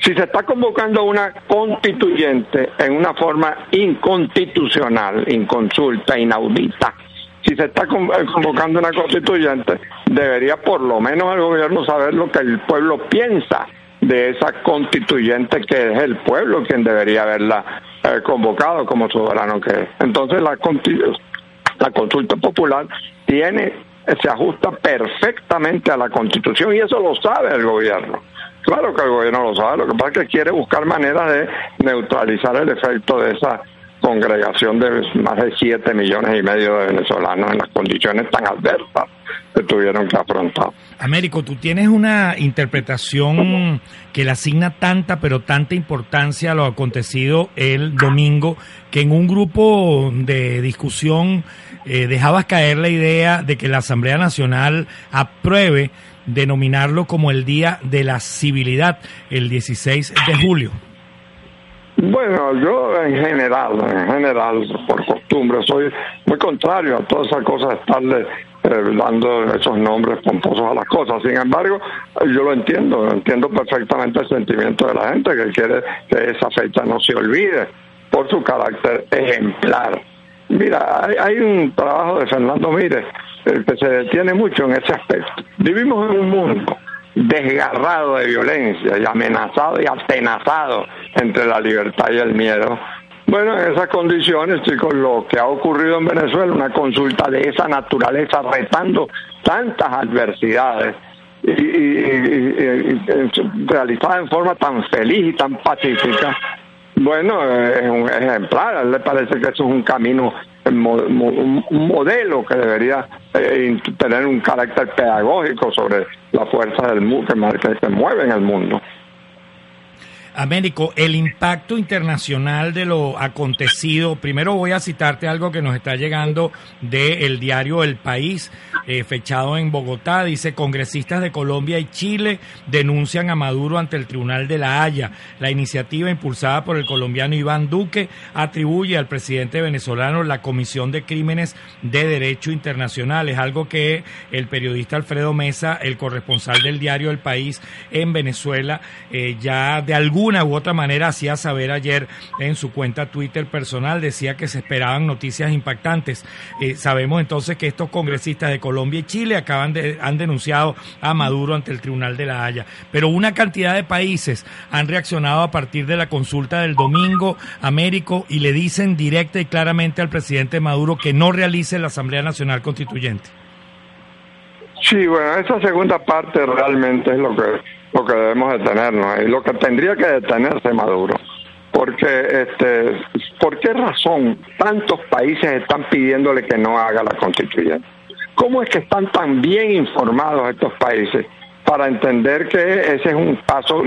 Si se está convocando una constituyente en una forma inconstitucional, inconsulta, inaudita, si se está eh, convocando una constituyente, debería por lo menos el gobierno saber lo que el pueblo piensa de esa constituyente que es el pueblo quien debería haberla eh, convocado como soberano que es. Entonces la, la consulta popular tiene se ajusta perfectamente a la constitución y eso lo sabe el gobierno. Claro que el gobierno lo sabe, lo que pasa es que quiere buscar maneras de neutralizar el efecto de esa congregación de más de 7 millones y medio de venezolanos en las condiciones tan adversas que tuvieron que afrontar. Américo, tú tienes una interpretación que le asigna tanta, pero tanta importancia a lo acontecido el domingo, que en un grupo de discusión eh, dejabas caer la idea de que la Asamblea Nacional apruebe denominarlo como el Día de la Civilidad, el 16 de julio. Bueno, yo en general, en general, por costumbre, soy muy contrario a todas esas cosas de estarle eh, dando esos nombres pomposos a las cosas. Sin embargo, yo lo entiendo, entiendo perfectamente el sentimiento de la gente que quiere que esa fecha no se olvide por su carácter ejemplar. Mira, hay, un trabajo de Fernando Mírez eh, que se detiene mucho en ese aspecto. Vivimos en un mundo desgarrado de violencia y amenazado y atenazado entre la libertad y el miedo. Bueno, en esas condiciones, chicos, lo que ha ocurrido en Venezuela, una consulta de esa naturaleza, retando tantas adversidades y, realizada en forma tan feliz y tan pacífica, bueno, es un ejemplar. Él le parece que eso es un camino, un modelo que debería eh, tener un carácter pedagógico sobre la fuerza del mundo que, se mueve en el mundo. Américo, el impacto internacional de lo acontecido. Primero voy a citarte algo que nos está llegando del diario El País, eh, fechado en Bogotá. Dice, congresistas de Colombia y Chile denuncian a Maduro ante el Tribunal de la Haya. La iniciativa impulsada por el colombiano Iván Duque atribuye al presidente venezolano la Comisión de Crímenes de Derecho Internacional. Es algo que el periodista Alfredo Mesa, el corresponsal del diario El País en Venezuela, eh, ya de algún una u otra manera hacía saber ayer en su cuenta Twitter personal, decía que se esperaban noticias impactantes. Eh, sabemos entonces que estos congresistas de Colombia y Chile acaban de, han denunciado a Maduro ante el Tribunal de la Haya, pero una cantidad de países han reaccionado a partir de la consulta del domingo, Américo, y le dicen directa y claramente al presidente Maduro que no realice la Asamblea Nacional Constituyente. Sí, bueno, esa segunda parte realmente es lo que lo que debemos detenernos y lo que tendría que detenerse Maduro. Porque, este, ¿por qué razón tantos países están pidiéndole que no haga la constituyente? ¿Cómo es que están tan bien informados estos países para entender que ese es un paso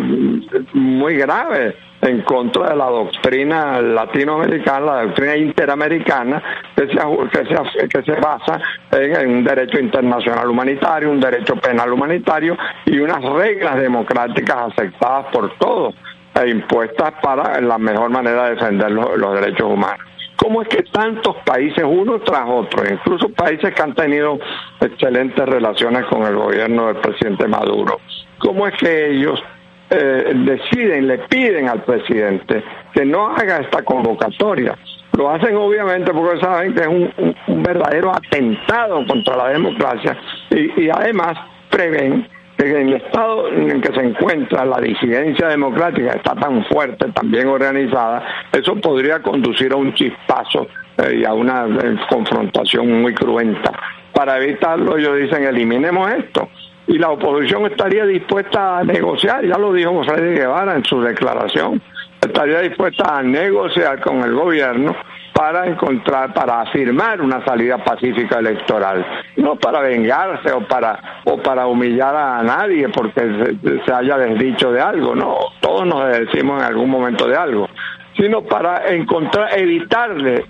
muy grave en contra de la doctrina latinoamericana, la doctrina interamericana, que se, que se, que se basa en, un derecho internacional humanitario, un derecho penal humanitario y unas reglas democráticas aceptadas por todos e impuestas para la mejor manera de defender los derechos humanos. ¿Cómo es que tantos países, uno tras otro, incluso países que han tenido excelentes relaciones con el gobierno del presidente Maduro, cómo es que ellos eh, deciden, le piden al presidente que no haga esta convocatoria? Lo hacen obviamente porque saben que es un, verdadero atentado contra la democracia y, y además prevén en el estado en que se encuentra la disidencia democrática está tan fuerte, tan bien organizada, eso podría conducir a un chispazo eh, y a una eh, confrontación muy cruenta. Para evitarlo, ellos dicen, eliminemos esto. Y la oposición estaría dispuesta a negociar, ya lo dijo de Guevara en su declaración, estaría dispuesta a negociar con el gobierno para encontrar, para afirmar una salida pacífica electoral, no para vengarse o para o para humillar a nadie porque se, haya desdicho de algo, no, todos nos decimos en algún momento de algo, sino para encontrar, evitarle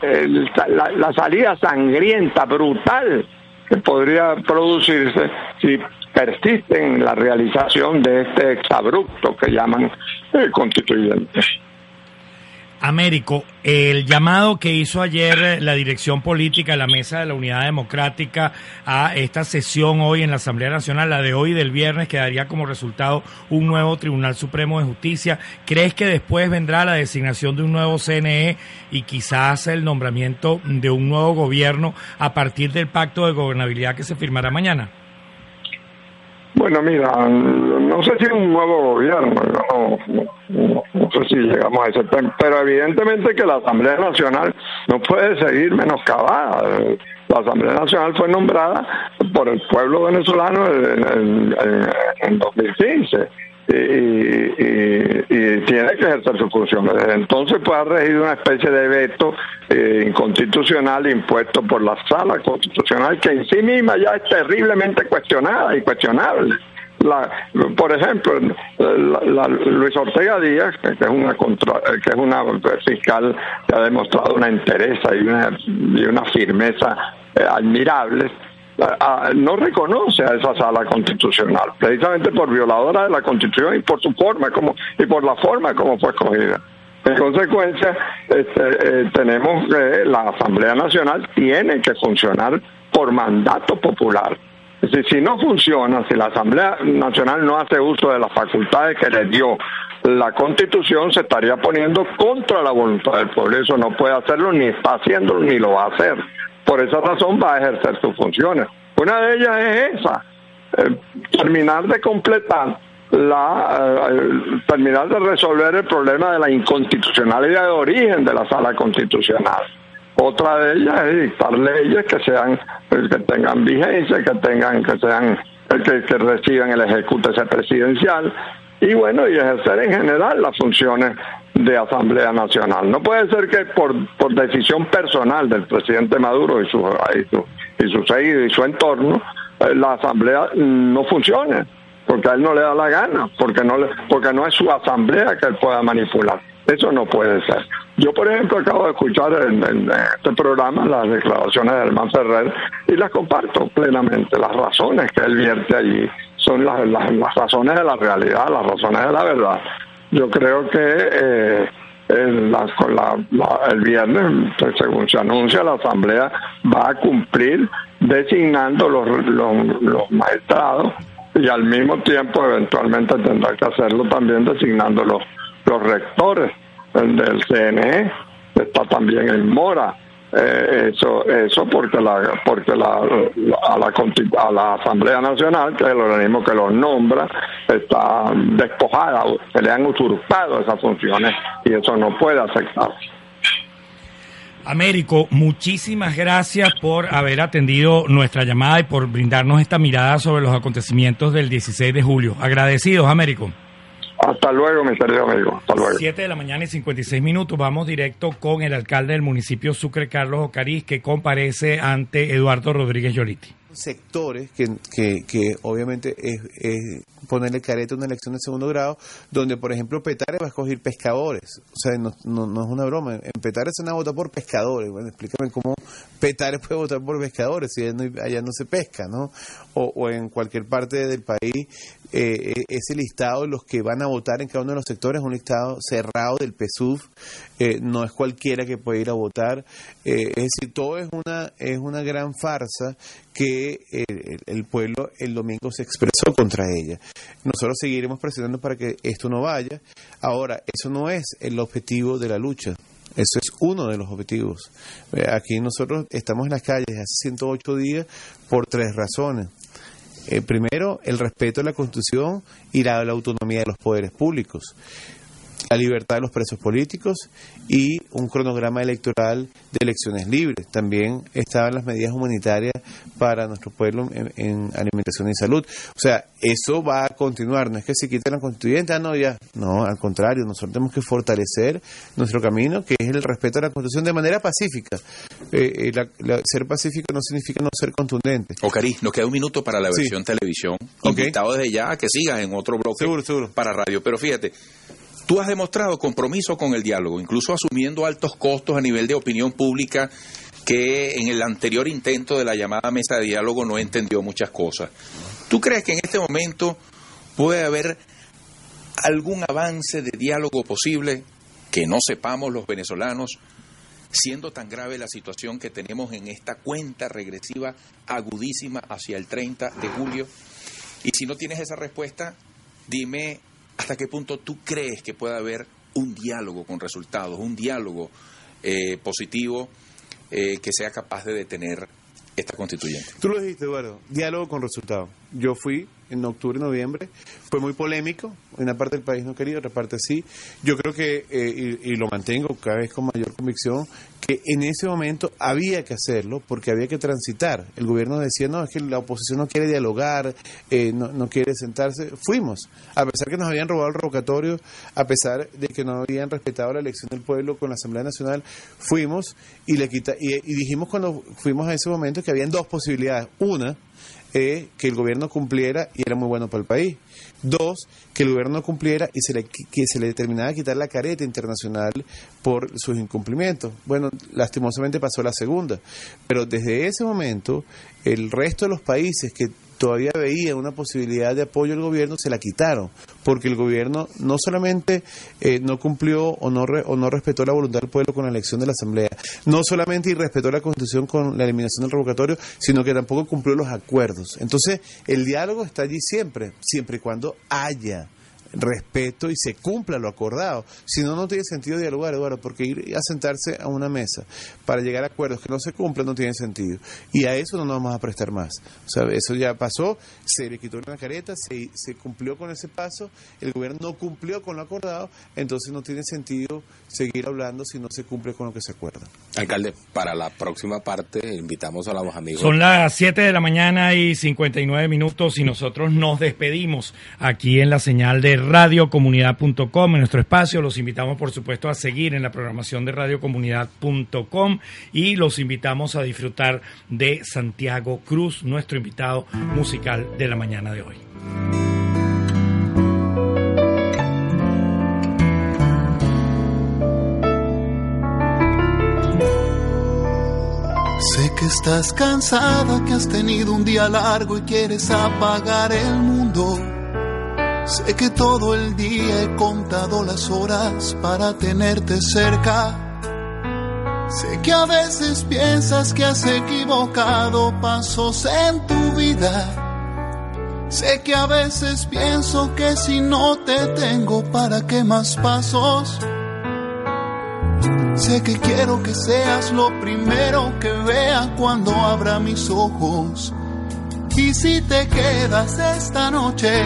la, salida sangrienta, brutal que podría producirse si persisten en la realización de este exabrupto que llaman el constituyente. Américo, el llamado que hizo ayer la dirección política, la Mesa de la Unidad Democrática, a esta sesión hoy en la Asamblea Nacional, la de hoy del viernes, que daría como resultado un nuevo Tribunal Supremo de Justicia. ¿Crees que después vendrá la designación de un nuevo CNE y quizás el nombramiento de un nuevo gobierno a partir del pacto de gobernabilidad que se firmará mañana? Bueno, mira, no sé si un nuevo gobierno, no, sé si llegamos a ese tema, pero evidentemente que la Asamblea Nacional no puede seguir menoscabada. La Asamblea Nacional fue nombrada por el pueblo venezolano en, en 2015 y, tiene que ejercer sus funciones. Desde entonces pues ha regido una especie de veto eh, inconstitucional impuesto por la sala constitucional que en sí misma ya es terriblemente cuestionada y cuestionable. La, por ejemplo, la, Luis Ortega Díaz, que es una que es una fiscal que ha demostrado una entereza y una, y una firmeza eh, admirables, no reconoce a esa sala constitucional, precisamente por violadora de la constitución y por su forma como y por la forma como fue escogida. En consecuencia, este, eh, tenemos que la Asamblea Nacional tiene que funcionar por mandato popular. Si no funciona, si la Asamblea Nacional no hace uso de las facultades que le dio la Constitución, se estaría poniendo contra la voluntad del pueblo. Eso no puede hacerlo, ni está haciéndolo, ni lo va a hacer. Por esa razón va a ejercer sus funciones. Una de ellas es esa, eh, terminar de completar la eh, terminar de resolver el problema de la inconstitucionalidad de origen de la sala constitucional. Otra de ellas es dictar leyes que sean eh, que tengan vigencia, que tengan que sean que, que reciban el ejecutivo presidencial y bueno, y ejercer en general las funciones de Asamblea Nacional. No puede ser que por, por decisión personal del presidente Maduro y su, y su, y su seguido y su entorno, eh, la Asamblea no funcione, porque a él no le da la gana, porque no, le, porque no es su Asamblea que él pueda manipular. Eso no puede ser. Yo, por ejemplo, acabo de escuchar en, este programa las declaraciones de Herman Ferrer y las comparto plenamente. Las razones que él vierte allí son las, las razones de la realidad, las razones de la verdad yo creo que eh, el, el viernes, pues, según se anuncia, la Asamblea va a cumplir designando los, los, magistrados y al mismo tiempo eventualmente tendrá que hacerlo también designando los, los rectores. Del CNE, está también en Mora, eh, eso eso porque la porque la, a la a la Asamblea Nacional que es el organismo que los nombra está despojada se le han usurpado esas funciones y eso no puede aceptarse Américo, muchísimas gracias por haber atendido nuestra llamada y por brindarnos esta mirada sobre los acontecimientos del 16 de julio. Agradecidos, Américo. Hasta luego, mi querido amigo. Hasta luego. 7 de la mañana y 56 minutos. Vamos directo con el alcalde del municipio Sucre, Carlos Ocariz, que comparece ante Eduardo Rodríguez Yoliti. Sectores que, que, que obviamente es, ponerle careta a una elección de segundo grado, donde, por ejemplo, Petare va a escoger pescadores. O sea, no, no, no es una broma. En Petare se van a votar por pescadores. Bueno, explícame cómo Petare puede votar por pescadores si allá no, allá no se pesca, ¿no? O, o, en cualquier parte del país, eh, ese listado los que van a votar en cada uno de los sectores es un listado cerrado del PSUV. Eh, no es cualquiera que puede ir a votar. Eh, es decir, todo es una, es una gran farsa que el, el pueblo el domingo se expresó contra ella. Nosotros seguiremos presionando para que esto no vaya. Ahora, eso no es el objetivo de la lucha. Eso es uno de los objetivos. Aquí nosotros estamos en las calles hace 108 días por tres razones. Eh, primero, el respeto a la Constitución y la, la autonomía de los poderes públicos la libertad de los presos políticos y un cronograma electoral de elecciones libres. También estaban las medidas humanitarias para nuestro pueblo en, en, alimentación y salud. O sea, eso va a continuar. No es que se quite la constituyente, ah, no, ya. No, al contrario, nosotros tenemos que fortalecer nuestro camino, que es el respeto a la constitución de manera pacífica. Eh, la, la, ser pacífico no significa no ser contundente. Ocari, nos queda un minuto para la versión sí. televisión. Okay. Invitado desde ya a que sigas en otro bloque seguro, seguro. para radio. Pero fíjate, Tú has demostrado compromiso con el diálogo, incluso asumiendo altos costos a nivel de opinión pública que en el anterior intento de la llamada mesa de diálogo no entendió muchas cosas. ¿Tú crees que en este momento puede haber algún avance de diálogo posible que no sepamos los venezolanos, siendo tan grave la situación que tenemos en esta cuenta regresiva agudísima hacia el 30 de julio? Y si no tienes esa respuesta, dime ¿Hasta qué punto tú crees que puede haber un diálogo con resultados, un diálogo eh, positivo eh, que sea capaz de detener esta constituyente? Tú lo dijiste, Eduardo, diálogo con resultados. Yo fui en octubre, noviembre, fue muy polémico, una parte del país no quería, otra parte sí. Yo creo que, eh, y, y, lo mantengo cada vez con mayor convicción, que en ese momento había que hacerlo porque había que transitar. El gobierno decía, no, es que la oposición no quiere dialogar, eh, no, no, quiere sentarse. Fuimos, a pesar que nos habían robado el revocatorio, a pesar de que no habían respetado la elección del pueblo con la Asamblea Nacional, fuimos y, le quita, y, y dijimos cuando fuimos a ese momento que habían dos posibilidades. Una, eh, que el gobierno cumpliera y era muy bueno para el país. Dos, que el gobierno no cumpliera y se le, que se le determinaba quitar la careta internacional por sus incumplimientos. Bueno, lastimosamente pasó la segunda. Pero desde ese momento, el resto de los países que todavía veía una posibilidad de apoyo al gobierno, se la quitaron, porque el gobierno no solamente eh, no cumplió o no, re, o no respetó la voluntad del pueblo con la elección de la Asamblea, no solamente irrespetó la Constitución con la eliminación del revocatorio, sino que tampoco cumplió los acuerdos. Entonces, el diálogo está allí siempre, siempre y cuando haya respeto y se cumpla lo acordado. Si no, no tiene sentido dialogar, Eduardo, porque ir a sentarse a una mesa para llegar a acuerdos que no se cumplen no tiene sentido. Y a eso no nos vamos a prestar más. O sea, eso ya pasó, se le quitó una careta, se, se cumplió con ese paso, el gobierno no cumplió con lo acordado, entonces no tiene sentido seguir hablando si no se cumple con lo que se acuerda. Alcalde, para la próxima parte invitamos a los amigos. Son las 7 de la mañana y 59 minutos y nosotros nos despedimos aquí en la señal de radiocomunidad.com en nuestro espacio. Los invitamos, por supuesto, a seguir en la programación de radiocomunidad.com y los invitamos a disfrutar de Santiago Cruz, nuestro invitado musical de la mañana de hoy. Sé que estás cansada, que has tenido un día largo y quieres apagar el mundo. Sé que todo el día he contado las horas para tenerte cerca. Sé que a veces piensas que has equivocado pasos en tu vida. Sé que a veces pienso que si no te tengo, ¿para qué más pasos? Sé que quiero que seas lo primero que vea cuando abra mis ojos. Y si te quedas esta noche,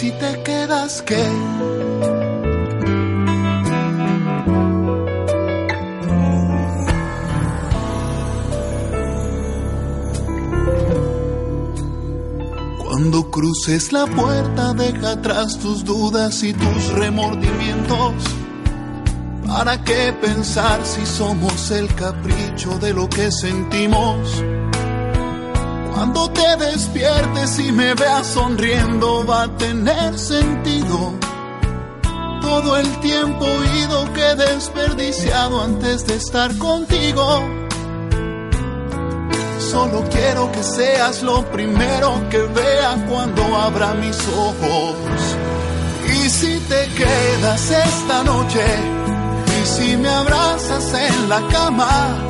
si te quedas qué? Cuando cruces la puerta, deja atrás tus dudas y tus remordimientos. ¿Para qué pensar si somos el capricho de lo que sentimos? Cuando te despiertes y me veas sonriendo va a tener sentido. Todo el tiempo ido que he desperdiciado antes de estar contigo. Solo quiero que seas lo primero que vea cuando abra mis ojos. Y si te quedas esta noche, y si me abrazas en la cama,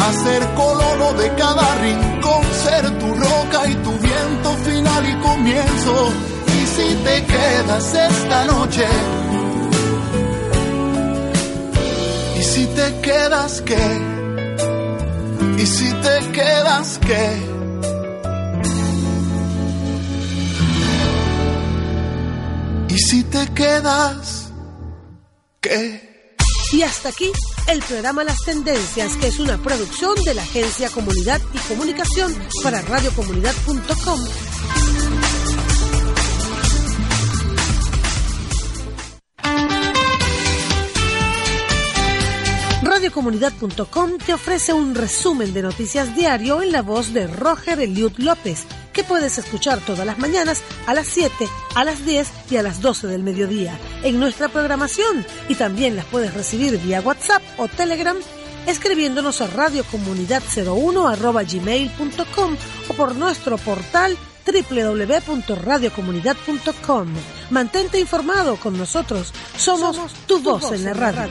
a ser de cada rincón, ser tu roca y tu viento final y comienzo. Y si te quedas esta noche, y si te quedas qué, y si te quedas qué. Y si te quedas, ¿qué? Y hasta aquí el programa Las Tendencias, que es una producción de la Agencia Comunidad y Comunicación para radiocomunidad.com. Radiocomunidad.com te ofrece un resumen de noticias diario en la voz de Roger Eliud López, que puedes escuchar todas las mañanas a las 7, a las 10 y a las 12 del mediodía en nuestra programación y también las puedes recibir vía WhatsApp o Telegram escribiéndonos a radiocomunidad01 o por nuestro portal www.radiocomunidad.com. Mantente informado con nosotros. Somos, tu voz en la radio.